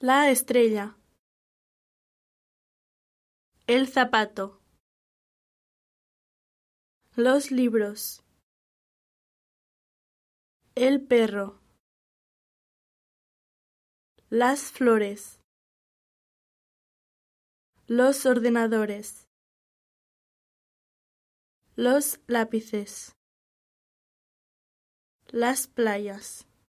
La estrella. El zapato. Los libros. El perro. Las flores. Los ordenadores. Los lápices. Las playas.